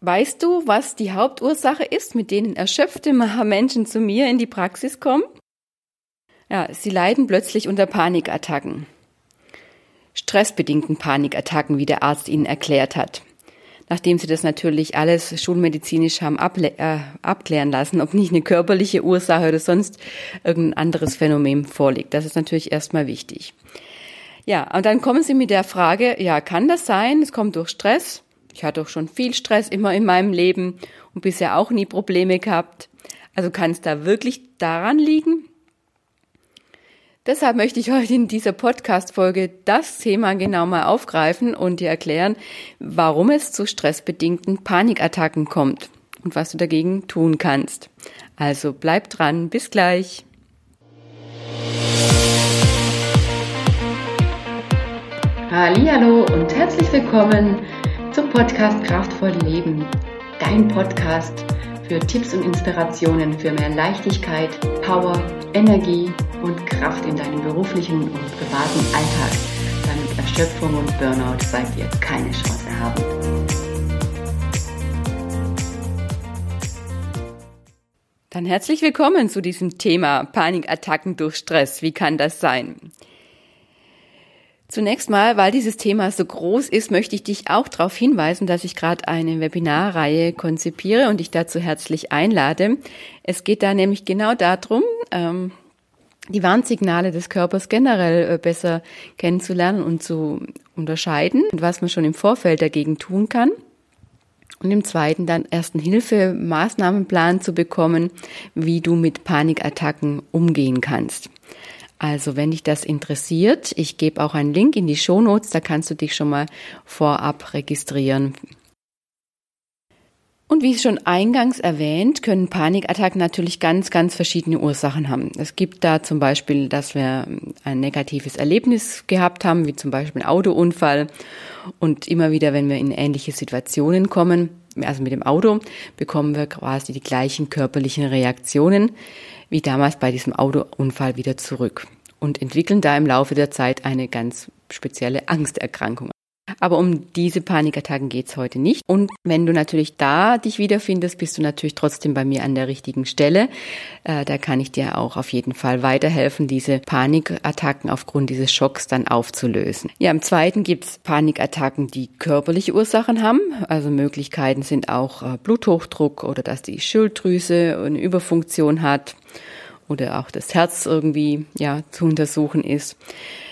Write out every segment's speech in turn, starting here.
Weißt du, was die Hauptursache ist, mit denen erschöpfte Menschen zu mir in die Praxis kommen? Ja, sie leiden plötzlich unter Panikattacken. Stressbedingten Panikattacken, wie der Arzt ihnen erklärt hat. Nachdem sie das natürlich alles schulmedizinisch haben äh, abklären lassen, ob nicht eine körperliche Ursache oder sonst irgendein anderes Phänomen vorliegt. Das ist natürlich erstmal wichtig. Ja, und dann kommen sie mit der Frage, ja, kann das sein? Es kommt durch Stress. Ich hatte auch schon viel Stress immer in meinem Leben und bisher auch nie Probleme gehabt. Also kann es da wirklich daran liegen? Deshalb möchte ich heute in dieser Podcast-Folge das Thema genau mal aufgreifen und dir erklären, warum es zu stressbedingten Panikattacken kommt und was du dagegen tun kannst. Also bleib dran, bis gleich. Hallo und herzlich willkommen zum Podcast Kraftvoll Leben, dein Podcast für Tipps und Inspirationen für mehr Leichtigkeit, Power, Energie und Kraft in deinem beruflichen und privaten Alltag, damit Erschöpfung und Burnout bei dir keine Chance haben. Dann herzlich willkommen zu diesem Thema Panikattacken durch Stress. Wie kann das sein? Zunächst mal, weil dieses Thema so groß ist, möchte ich dich auch darauf hinweisen, dass ich gerade eine Webinarreihe konzipiere und dich dazu herzlich einlade. Es geht da nämlich genau darum, ähm, die Warnsignale des Körpers generell äh, besser kennenzulernen und zu unterscheiden und was man schon im Vorfeld dagegen tun kann. Und im zweiten dann ersten Hilfe-Maßnahmenplan zu bekommen, wie du mit Panikattacken umgehen kannst. Also wenn dich das interessiert, ich gebe auch einen Link in die Shownotes, da kannst du dich schon mal vorab registrieren. Und wie schon eingangs erwähnt, können Panikattacken natürlich ganz, ganz verschiedene Ursachen haben. Es gibt da zum Beispiel, dass wir ein negatives Erlebnis gehabt haben, wie zum Beispiel ein Autounfall. Und immer wieder, wenn wir in ähnliche Situationen kommen, also mit dem Auto, bekommen wir quasi die gleichen körperlichen Reaktionen wie damals bei diesem Autounfall wieder zurück und entwickeln da im Laufe der Zeit eine ganz spezielle Angsterkrankung. Aber um diese Panikattacken geht's heute nicht. Und wenn du natürlich da dich wiederfindest, bist du natürlich trotzdem bei mir an der richtigen Stelle. Äh, da kann ich dir auch auf jeden Fall weiterhelfen, diese Panikattacken aufgrund dieses Schocks dann aufzulösen. Ja, im zweiten gibt's Panikattacken, die körperliche Ursachen haben. Also Möglichkeiten sind auch äh, Bluthochdruck oder dass die Schilddrüse eine Überfunktion hat oder auch das Herz irgendwie ja zu untersuchen ist.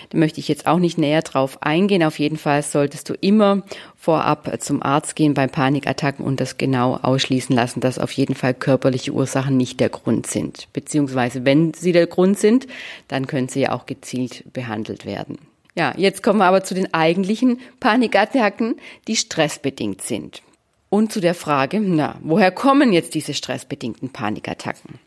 Da möchte ich jetzt auch nicht näher drauf eingehen. Auf jeden Fall solltest du immer vorab zum Arzt gehen bei Panikattacken und das genau ausschließen lassen, dass auf jeden Fall körperliche Ursachen nicht der Grund sind. Beziehungsweise wenn sie der Grund sind, dann können sie ja auch gezielt behandelt werden. Ja, jetzt kommen wir aber zu den eigentlichen Panikattacken, die stressbedingt sind. Und zu der Frage, na, woher kommen jetzt diese stressbedingten Panikattacken?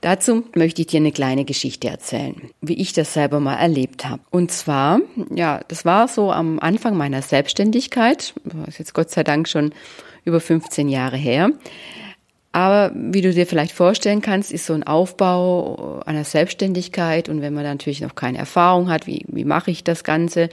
Dazu möchte ich dir eine kleine Geschichte erzählen, wie ich das selber mal erlebt habe. Und zwar, ja, das war so am Anfang meiner Selbstständigkeit, das ist jetzt Gott sei Dank schon über 15 Jahre her. Aber wie du dir vielleicht vorstellen kannst, ist so ein Aufbau einer Selbstständigkeit und wenn man natürlich noch keine Erfahrung hat, wie, wie mache ich das Ganze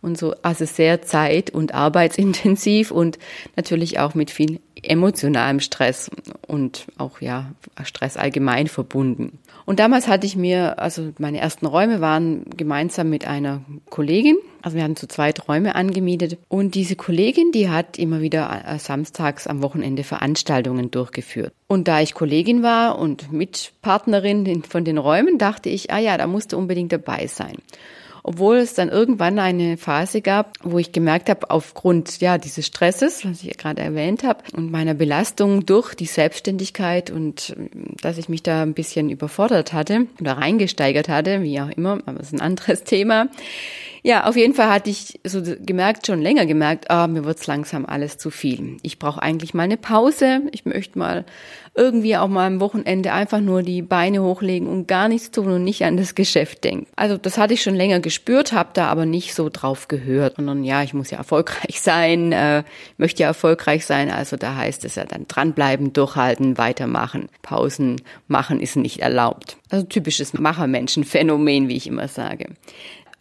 und so, also sehr zeit- und arbeitsintensiv und natürlich auch mit viel emotionalem Stress und auch ja Stress allgemein verbunden. Und damals hatte ich mir, also meine ersten Räume waren gemeinsam mit einer Kollegin, also wir hatten zu zweit Räume angemietet und diese Kollegin, die hat immer wieder äh, samstags am Wochenende Veranstaltungen durchgeführt. Und da ich Kollegin war und Mitpartnerin von den Räumen, dachte ich, ah ja, da musste unbedingt dabei sein obwohl es dann irgendwann eine Phase gab, wo ich gemerkt habe, aufgrund ja dieses Stresses, was ich gerade erwähnt habe, und meiner Belastung durch die Selbstständigkeit und äh, dass ich mich da ein bisschen überfordert hatte oder reingesteigert hatte, wie auch immer, aber das ist ein anderes Thema. Ja, auf jeden Fall hatte ich so gemerkt, schon länger gemerkt, ah, mir wird's langsam alles zu viel. Ich brauche eigentlich mal eine Pause. Ich möchte mal irgendwie auch mal am Wochenende einfach nur die Beine hochlegen und gar nichts tun und nicht an das Geschäft denken. Also das hatte ich schon länger gespürt, habe da aber nicht so drauf gehört, sondern ja, ich muss ja erfolgreich sein, äh, möchte ja erfolgreich sein. Also da heißt es ja dann dranbleiben, durchhalten, weitermachen. Pausen machen ist nicht erlaubt. Also typisches Machermenschenphänomen, wie ich immer sage.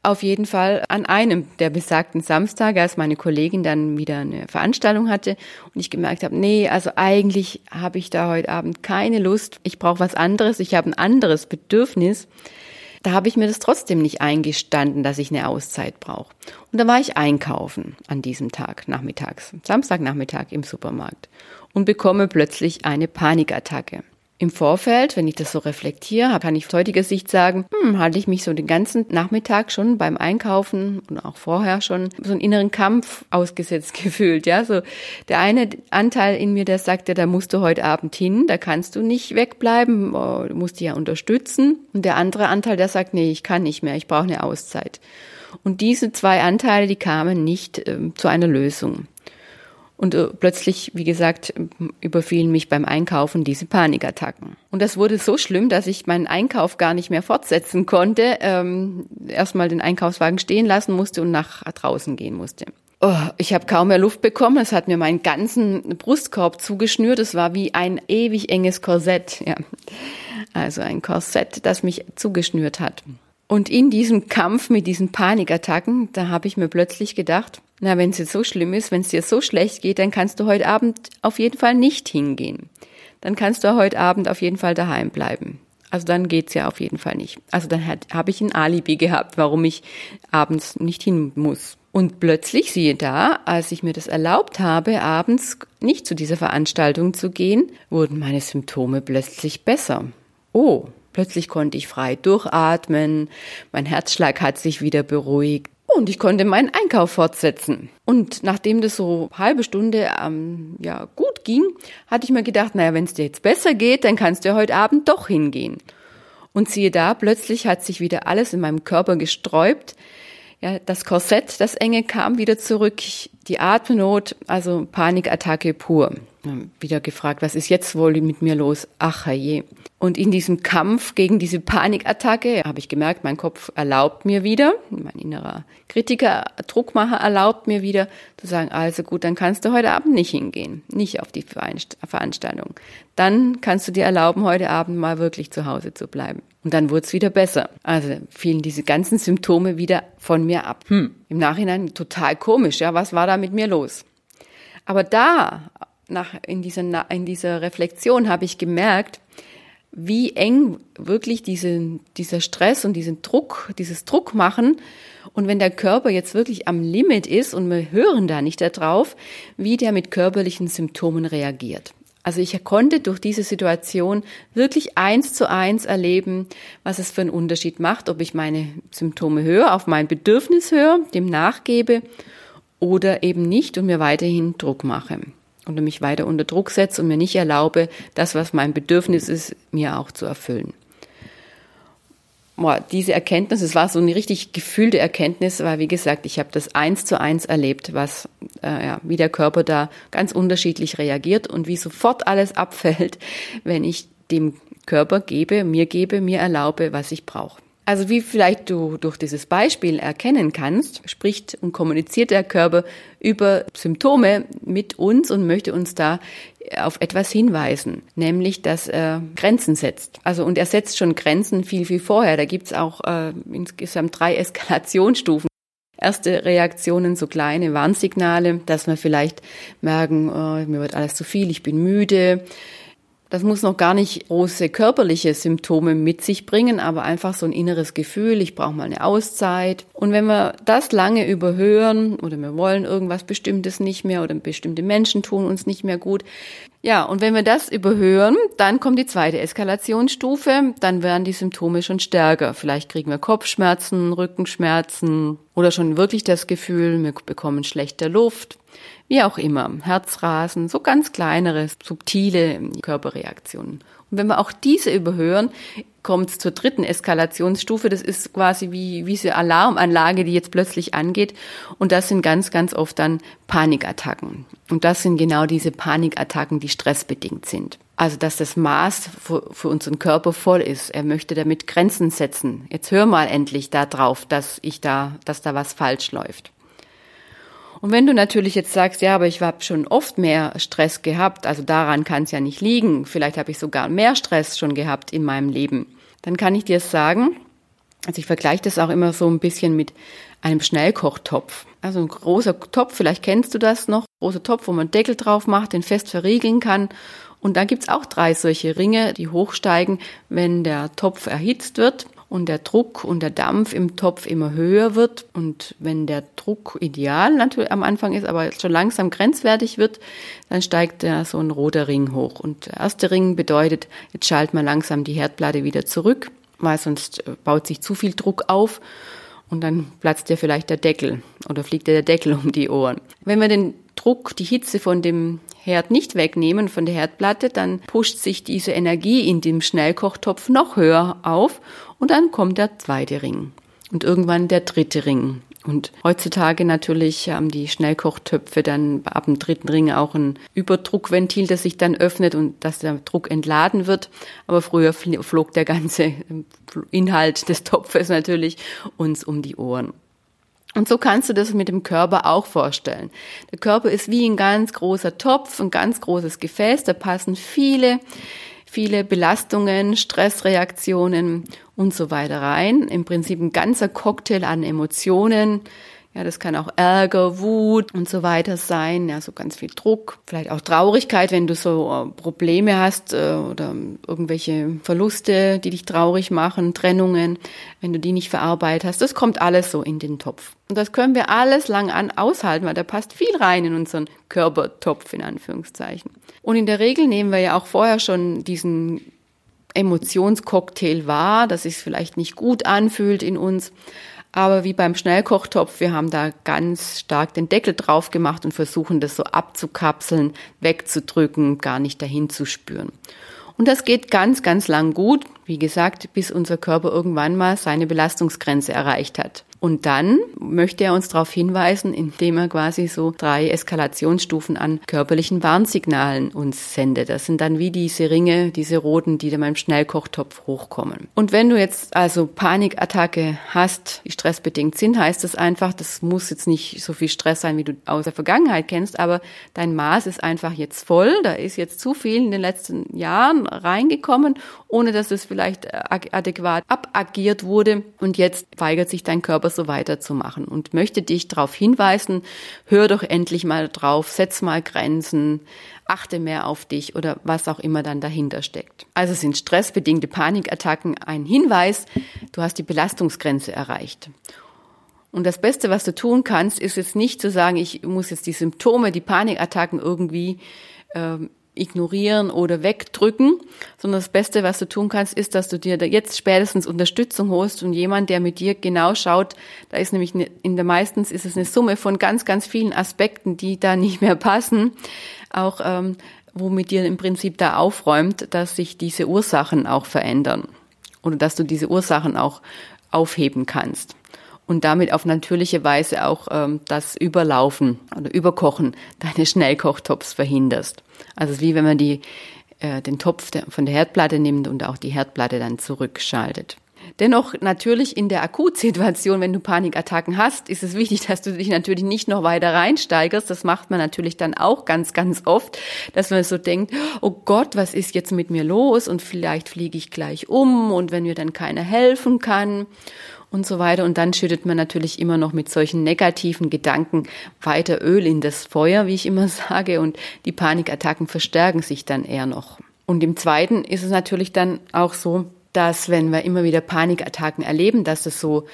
Auf jeden Fall an einem der besagten Samstage, als meine Kollegin dann wieder eine Veranstaltung hatte und ich gemerkt habe, nee, also eigentlich habe ich da heute Abend keine Lust, ich brauche was anderes, ich habe ein anderes Bedürfnis. Da habe ich mir das trotzdem nicht eingestanden, dass ich eine Auszeit brauche. Und da war ich einkaufen an diesem Tag, nachmittags, Samstagnachmittag im Supermarkt und bekomme plötzlich eine Panikattacke. Im Vorfeld, wenn ich das so reflektiere, kann ich aus heutiger Sicht sagen, hm, hatte ich mich so den ganzen Nachmittag schon beim Einkaufen und auch vorher schon so einen inneren Kampf ausgesetzt gefühlt. Ja, so der eine Anteil in mir, der sagte, da musst du heute Abend hin, da kannst du nicht wegbleiben, oh, du musst dich ja unterstützen. Und der andere Anteil, der sagt, nee, ich kann nicht mehr, ich brauche eine Auszeit. Und diese zwei Anteile, die kamen nicht äh, zu einer Lösung. Und äh, plötzlich, wie gesagt, überfielen mich beim Einkaufen diese Panikattacken. Und das wurde so schlimm, dass ich meinen Einkauf gar nicht mehr fortsetzen konnte, ähm, erstmal den Einkaufswagen stehen lassen musste und nach draußen gehen musste. Oh, ich habe kaum mehr Luft bekommen. Es hat mir meinen ganzen Brustkorb zugeschnürt. Es war wie ein ewig enges Korsett. Ja. Also ein Korsett, das mich zugeschnürt hat. Und in diesem Kampf mit diesen Panikattacken, da habe ich mir plötzlich gedacht, na, wenn es jetzt so schlimm ist, wenn es dir so schlecht geht, dann kannst du heute Abend auf jeden Fall nicht hingehen. Dann kannst du heute Abend auf jeden Fall daheim bleiben. Also dann geht's ja auf jeden Fall nicht. Also dann habe ich ein Alibi gehabt, warum ich abends nicht hin muss. Und plötzlich siehe da, als ich mir das erlaubt habe, abends nicht zu dieser Veranstaltung zu gehen, wurden meine Symptome plötzlich besser. Oh, plötzlich konnte ich frei durchatmen, mein Herzschlag hat sich wieder beruhigt. Und ich konnte meinen Einkauf fortsetzen. Und nachdem das so halbe Stunde ähm, ja gut ging, hatte ich mir gedacht, naja, wenn es dir jetzt besser geht, dann kannst du ja heute Abend doch hingehen. Und siehe da, plötzlich hat sich wieder alles in meinem Körper gesträubt. Ja, das Korsett, das enge kam wieder zurück, die Atemnot, also Panikattacke pur. Wieder gefragt, was ist jetzt wohl mit mir los? Ach je. Und in diesem Kampf gegen diese Panikattacke habe ich gemerkt, mein Kopf erlaubt mir wieder, mein innerer Kritiker, Druckmacher erlaubt mir wieder zu sagen, also gut, dann kannst du heute Abend nicht hingehen, nicht auf die Veranstaltung. Dann kannst du dir erlauben, heute Abend mal wirklich zu Hause zu bleiben. Und dann wurde es wieder besser. Also fielen diese ganzen Symptome wieder von mir ab. Hm. Im Nachhinein total komisch, ja, was war da mit mir los? Aber da, nach, in dieser, in dieser Reflexion habe ich gemerkt, wie eng wirklich diese, dieser Stress und diesen Druck, dieses Druck machen. Und wenn der Körper jetzt wirklich am Limit ist und wir hören da nicht darauf, wie der mit körperlichen Symptomen reagiert. Also ich konnte durch diese Situation wirklich eins zu eins erleben, was es für einen Unterschied macht, ob ich meine Symptome höre, auf mein Bedürfnis höre, dem nachgebe oder eben nicht und mir weiterhin Druck mache und mich weiter unter Druck setze und mir nicht erlaube, das, was mein Bedürfnis ist, mir auch zu erfüllen. Boah, diese Erkenntnis, es war so eine richtig gefühlte Erkenntnis, weil wie gesagt, ich habe das eins zu eins erlebt, was äh, ja, wie der Körper da ganz unterschiedlich reagiert und wie sofort alles abfällt, wenn ich dem Körper gebe, mir gebe, mir erlaube, was ich brauche. Also wie vielleicht du durch dieses Beispiel erkennen kannst, spricht und kommuniziert der Körper über Symptome mit uns und möchte uns da auf etwas hinweisen, nämlich dass er Grenzen setzt. Also und er setzt schon Grenzen viel, viel vorher. Da gibt's auch äh, insgesamt drei Eskalationsstufen. Erste Reaktionen, so kleine Warnsignale, dass wir vielleicht merken, oh, mir wird alles zu viel, ich bin müde, das muss noch gar nicht große körperliche Symptome mit sich bringen, aber einfach so ein inneres Gefühl, ich brauche mal eine Auszeit. Und wenn wir das lange überhören oder wir wollen irgendwas Bestimmtes nicht mehr oder bestimmte Menschen tun uns nicht mehr gut, ja, und wenn wir das überhören, dann kommt die zweite Eskalationsstufe, dann werden die Symptome schon stärker. Vielleicht kriegen wir Kopfschmerzen, Rückenschmerzen oder schon wirklich das Gefühl, wir bekommen schlechte Luft, wie auch immer, Herzrasen, so ganz kleinere, subtile Körperreaktionen. Und wenn wir auch diese überhören, kommt es zur dritten Eskalationsstufe. Das ist quasi wie, wie diese Alarmanlage, die jetzt plötzlich angeht. Und das sind ganz, ganz oft dann Panikattacken. Und das sind genau diese Panikattacken, die stressbedingt sind. Also, dass das Maß für, für unseren Körper voll ist. Er möchte damit Grenzen setzen. Jetzt hör mal endlich da drauf, dass ich da, dass da was falsch läuft. Und wenn du natürlich jetzt sagst, ja, aber ich habe schon oft mehr Stress gehabt, also daran kann es ja nicht liegen, vielleicht habe ich sogar mehr Stress schon gehabt in meinem Leben, dann kann ich dir sagen, Also ich vergleiche das auch immer so ein bisschen mit einem Schnellkochtopf. Also ein großer Topf, vielleicht kennst du das noch, großer Topf, wo man Deckel drauf macht, den fest verriegeln kann. Und da gibt's auch drei solche Ringe, die hochsteigen, wenn der Topf erhitzt wird und der Druck und der Dampf im Topf immer höher wird und wenn der Druck ideal natürlich am Anfang ist, aber schon langsam grenzwertig wird, dann steigt da so ein roter Ring hoch. Und der erste Ring bedeutet, jetzt schalten wir langsam die Herdplatte wieder zurück, weil sonst äh, baut sich zu viel Druck auf und dann platzt dir vielleicht der Deckel oder fliegt dir der Deckel um die Ohren. Wenn wir den Druck, die Hitze von dem Herd nicht wegnehmen, von der Herdplatte, dann pusht sich diese Energie in dem Schnellkochtopf noch höher auf und dann kommt der zweite Ring und irgendwann der dritte Ring. Und heutzutage natürlich haben die Schnellkochtöpfe dann ab dem dritten Ring auch ein Überdruckventil, das sich dann öffnet und dass der Druck entladen wird. Aber früher flog der ganze Inhalt des Topfes natürlich uns um die Ohren. Und so kannst du das mit dem Körper auch vorstellen. Der Körper ist wie ein ganz großer Topf, ein ganz großes Gefäß, da passen viele viele Belastungen, Stressreaktionen und so weiter rein. Im Prinzip ein ganzer Cocktail an Emotionen, ja, das kann auch Ärger, Wut und so weiter sein, ja, so ganz viel Druck, vielleicht auch Traurigkeit, wenn du so äh, Probleme hast äh, oder irgendwelche Verluste, die dich traurig machen, Trennungen, wenn du die nicht verarbeitet hast, das kommt alles so in den Topf. Und das können wir alles lang an aushalten, weil da passt viel rein in unseren Körpertopf in Anführungszeichen. Und in der Regel nehmen wir ja auch vorher schon diesen Emotionscocktail wahr, dass es vielleicht nicht gut anfühlt in uns. Aber wie beim Schnellkochtopf, wir haben da ganz stark den Deckel drauf gemacht und versuchen das so abzukapseln, wegzudrücken, gar nicht dahin zu spüren. Und das geht ganz, ganz lang gut, wie gesagt, bis unser Körper irgendwann mal seine Belastungsgrenze erreicht hat. Und dann möchte er uns darauf hinweisen, indem er quasi so drei Eskalationsstufen an körperlichen Warnsignalen uns sendet. Das sind dann wie diese Ringe, diese roten, die dann beim Schnellkochtopf hochkommen. Und wenn du jetzt also Panikattacke hast, die stressbedingt sind, heißt das einfach, das muss jetzt nicht so viel Stress sein, wie du aus der Vergangenheit kennst, aber dein Maß ist einfach jetzt voll. Da ist jetzt zu viel in den letzten Jahren reingekommen, ohne dass es vielleicht adäquat abagiert wurde. Und jetzt weigert sich dein Körper so weiterzumachen und möchte dich darauf hinweisen, hör doch endlich mal drauf, setz mal Grenzen, achte mehr auf dich oder was auch immer dann dahinter steckt. Also sind stressbedingte Panikattacken ein Hinweis, du hast die Belastungsgrenze erreicht. Und das Beste, was du tun kannst, ist jetzt nicht zu sagen, ich muss jetzt die Symptome, die Panikattacken irgendwie ähm, ignorieren oder wegdrücken, sondern das Beste, was du tun kannst, ist, dass du dir jetzt spätestens Unterstützung holst und jemand, der mit dir genau schaut, da ist nämlich eine, in der meistens ist es eine Summe von ganz, ganz vielen Aspekten, die da nicht mehr passen, auch ähm, wo mit dir im Prinzip da aufräumt, dass sich diese Ursachen auch verändern oder dass du diese Ursachen auch aufheben kannst und damit auf natürliche Weise auch ähm, das Überlaufen oder Überkochen deines Schnellkochtops verhinderst. Also wie wenn man die, äh, den Topf von der Herdplatte nimmt und auch die Herdplatte dann zurückschaltet. Dennoch natürlich in der Akutsituation, wenn du Panikattacken hast, ist es wichtig, dass du dich natürlich nicht noch weiter reinsteigerst. Das macht man natürlich dann auch ganz, ganz oft, dass man so denkt, oh Gott, was ist jetzt mit mir los? Und vielleicht fliege ich gleich um und wenn mir dann keiner helfen kann und so weiter. Und dann schüttet man natürlich immer noch mit solchen negativen Gedanken weiter Öl in das Feuer, wie ich immer sage, und die Panikattacken verstärken sich dann eher noch. Und im Zweiten ist es natürlich dann auch so, dass wenn wir immer wieder Panikattacken erleben, dass es so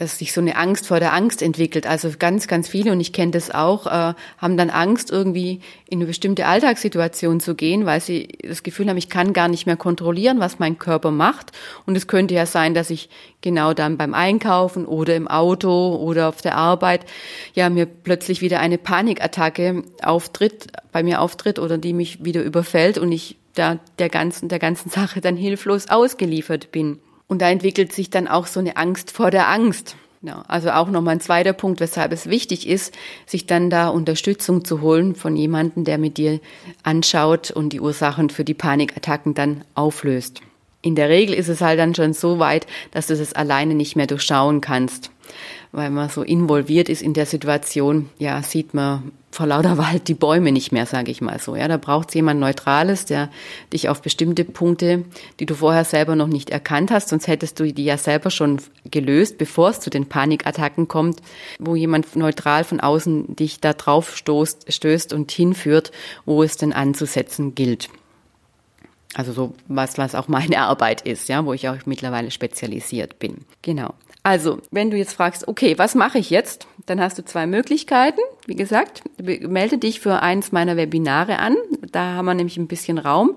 dass sich so eine Angst vor der Angst entwickelt. Also ganz, ganz viele, und ich kenne das auch, äh, haben dann Angst, irgendwie in eine bestimmte Alltagssituation zu gehen, weil sie das Gefühl haben, ich kann gar nicht mehr kontrollieren, was mein Körper macht. Und es könnte ja sein, dass ich genau dann beim Einkaufen oder im Auto oder auf der Arbeit ja mir plötzlich wieder eine Panikattacke auftritt, bei mir auftritt oder die mich wieder überfällt und ich da der ganzen, der ganzen Sache dann hilflos ausgeliefert bin. Und da entwickelt sich dann auch so eine Angst vor der Angst. Ja, also auch nochmal ein zweiter Punkt, weshalb es wichtig ist, sich dann da Unterstützung zu holen von jemandem, der mit dir anschaut und die Ursachen für die Panikattacken dann auflöst. In der Regel ist es halt dann schon so weit, dass du es alleine nicht mehr durchschauen kannst. Weil man so involviert ist in der Situation, ja, sieht man vor lauter Wald die Bäume nicht mehr, sage ich mal so. Ja, da braucht es jemand Neutrales, der dich auf bestimmte Punkte, die du vorher selber noch nicht erkannt hast, sonst hättest du die ja selber schon gelöst, bevor es zu den Panikattacken kommt, wo jemand neutral von außen dich da drauf stoßt, stößt und hinführt, wo es denn anzusetzen gilt. Also so was, was auch meine Arbeit ist, ja, wo ich auch mittlerweile spezialisiert bin. Genau. Also, wenn du jetzt fragst, okay, was mache ich jetzt? Dann hast du zwei Möglichkeiten. Wie gesagt, melde dich für eins meiner Webinare an. Da haben wir nämlich ein bisschen Raum,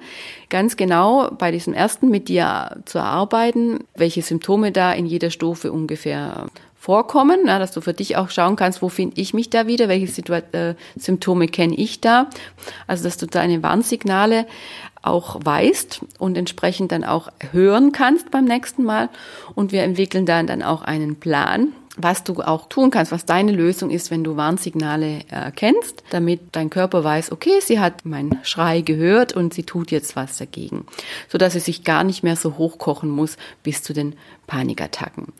ganz genau bei diesem ersten mit dir zu arbeiten, welche Symptome da in jeder Stufe ungefähr vorkommen, dass du für dich auch schauen kannst, wo finde ich mich da wieder, welche Situa äh, Symptome kenne ich da. Also, dass du deine Warnsignale auch weißt und entsprechend dann auch hören kannst beim nächsten Mal. Und wir entwickeln dann dann auch einen Plan, was du auch tun kannst, was deine Lösung ist, wenn du Warnsignale erkennst, damit dein Körper weiß, okay, sie hat meinen Schrei gehört und sie tut jetzt was dagegen, so dass es sich gar nicht mehr so hochkochen muss bis zu den Panikattacken.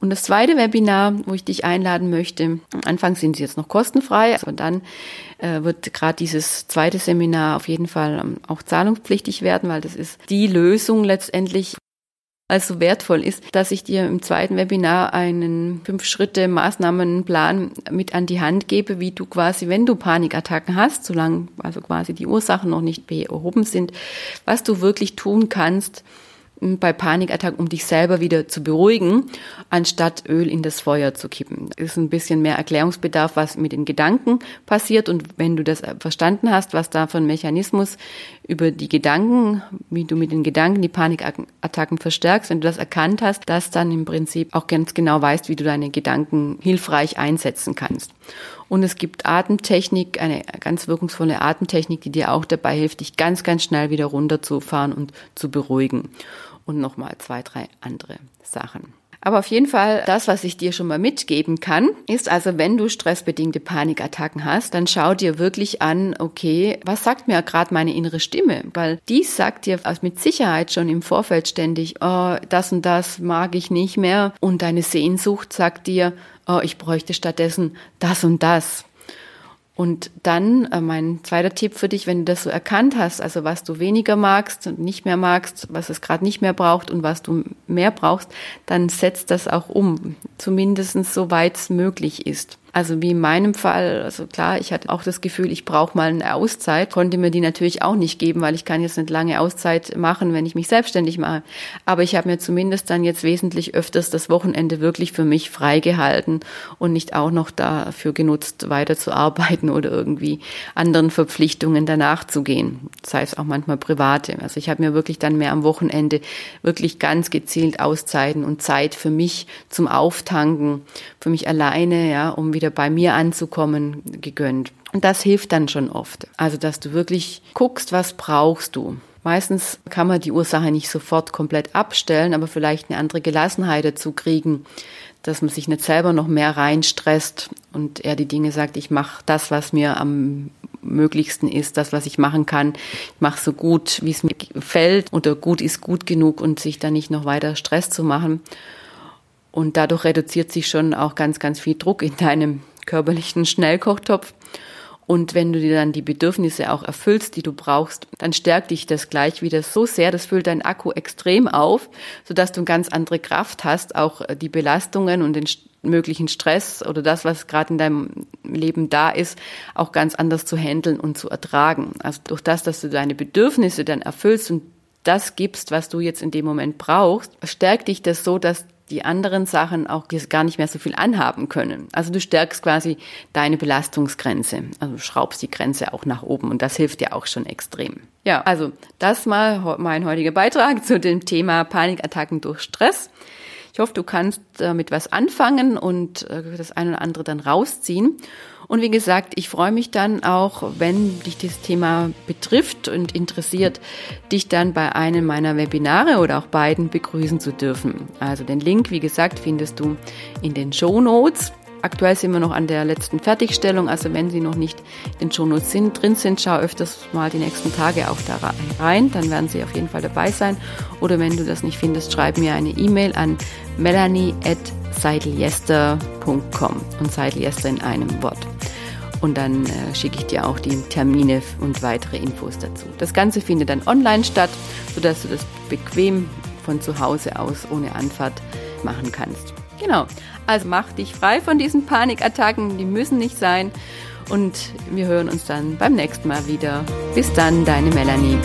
Und das zweite Webinar, wo ich dich einladen möchte, am Anfang sind sie jetzt noch kostenfrei, aber dann äh, wird gerade dieses zweite Seminar auf jeden Fall ähm, auch zahlungspflichtig werden, weil das ist die Lösung letztendlich also wertvoll ist, dass ich dir im zweiten Webinar einen Fünf-Schritte-Maßnahmenplan mit an die Hand gebe, wie du quasi, wenn du Panikattacken hast, solange also quasi die Ursachen noch nicht behoben sind, was du wirklich tun kannst, bei Panikattacken, um dich selber wieder zu beruhigen, anstatt Öl in das Feuer zu kippen. Das ist ein bisschen mehr Erklärungsbedarf, was mit den Gedanken passiert. Und wenn du das verstanden hast, was da für ein Mechanismus über die Gedanken, wie du mit den Gedanken die Panikattacken verstärkst, wenn du das erkannt hast, dass dann im Prinzip auch ganz genau weißt, wie du deine Gedanken hilfreich einsetzen kannst. Und es gibt Atemtechnik, eine ganz wirkungsvolle Atemtechnik, die dir auch dabei hilft, dich ganz, ganz schnell wieder runterzufahren und zu beruhigen. Und nochmal zwei, drei andere Sachen. Aber auf jeden Fall, das, was ich dir schon mal mitgeben kann, ist also, wenn du stressbedingte Panikattacken hast, dann schau dir wirklich an, okay, was sagt mir gerade meine innere Stimme? Weil die sagt dir mit Sicherheit schon im Vorfeld ständig, oh, das und das mag ich nicht mehr. Und deine Sehnsucht sagt dir, oh, ich bräuchte stattdessen das und das. Und dann äh, mein zweiter Tipp für dich, wenn du das so erkannt hast, also was du weniger magst und nicht mehr magst, was es gerade nicht mehr braucht und was du mehr brauchst, dann setzt das auch um, zumindest so weit es möglich ist. Also wie in meinem Fall, also klar, ich hatte auch das Gefühl, ich brauche mal eine Auszeit, konnte mir die natürlich auch nicht geben, weil ich kann jetzt nicht lange Auszeit machen, wenn ich mich selbstständig mache. Aber ich habe mir zumindest dann jetzt wesentlich öfters das Wochenende wirklich für mich freigehalten und nicht auch noch dafür genutzt, weiter zu arbeiten oder irgendwie anderen Verpflichtungen danach zu gehen. Sei es auch manchmal private. Also ich habe mir wirklich dann mehr am Wochenende wirklich ganz gezielt Auszeiten und Zeit für mich zum Auftanken, für mich alleine, ja, um wieder wieder bei mir anzukommen, gegönnt. Und das hilft dann schon oft. Also, dass du wirklich guckst, was brauchst du. Meistens kann man die Ursache nicht sofort komplett abstellen, aber vielleicht eine andere Gelassenheit dazu kriegen, dass man sich nicht selber noch mehr reinstresst und er die Dinge sagt, ich mache das, was mir am möglichsten ist, das, was ich machen kann. Ich mache so gut, wie es mir gefällt oder gut ist gut genug und sich dann nicht noch weiter Stress zu machen. Und dadurch reduziert sich schon auch ganz, ganz viel Druck in deinem körperlichen Schnellkochtopf. Und wenn du dir dann die Bedürfnisse auch erfüllst, die du brauchst, dann stärkt dich das gleich wieder so sehr, das füllt dein Akku extrem auf, sodass du eine ganz andere Kraft hast, auch die Belastungen und den möglichen Stress oder das, was gerade in deinem Leben da ist, auch ganz anders zu handeln und zu ertragen. Also durch das, dass du deine Bedürfnisse dann erfüllst und das gibst, was du jetzt in dem Moment brauchst, stärkt dich das so, dass die anderen Sachen auch gar nicht mehr so viel anhaben können. Also du stärkst quasi deine Belastungsgrenze. Also schraubst die Grenze auch nach oben und das hilft dir auch schon extrem. Ja, also das mal mein heutiger Beitrag zu dem Thema Panikattacken durch Stress. Ich hoffe, du kannst damit was anfangen und äh, das eine oder andere dann rausziehen. Und wie gesagt, ich freue mich dann auch, wenn dich das Thema betrifft und interessiert, dich dann bei einem meiner Webinare oder auch beiden begrüßen zu dürfen. Also den Link, wie gesagt, findest du in den Show Notes. Aktuell sind wir noch an der letzten Fertigstellung, also wenn Sie noch nicht in den Shownotes sind, drin sind, schau öfters mal die nächsten Tage auch da rein, dann werden Sie auf jeden Fall dabei sein. Oder wenn du das nicht findest, schreib mir eine E-Mail an melanie@ seideljester.com und Seideljester in einem Wort. Und dann äh, schicke ich dir auch die Termine und weitere Infos dazu. Das Ganze findet dann online statt, sodass du das bequem von zu Hause aus ohne Anfahrt machen kannst. Genau. Also mach dich frei von diesen Panikattacken, die müssen nicht sein. Und wir hören uns dann beim nächsten Mal wieder. Bis dann, deine Melanie.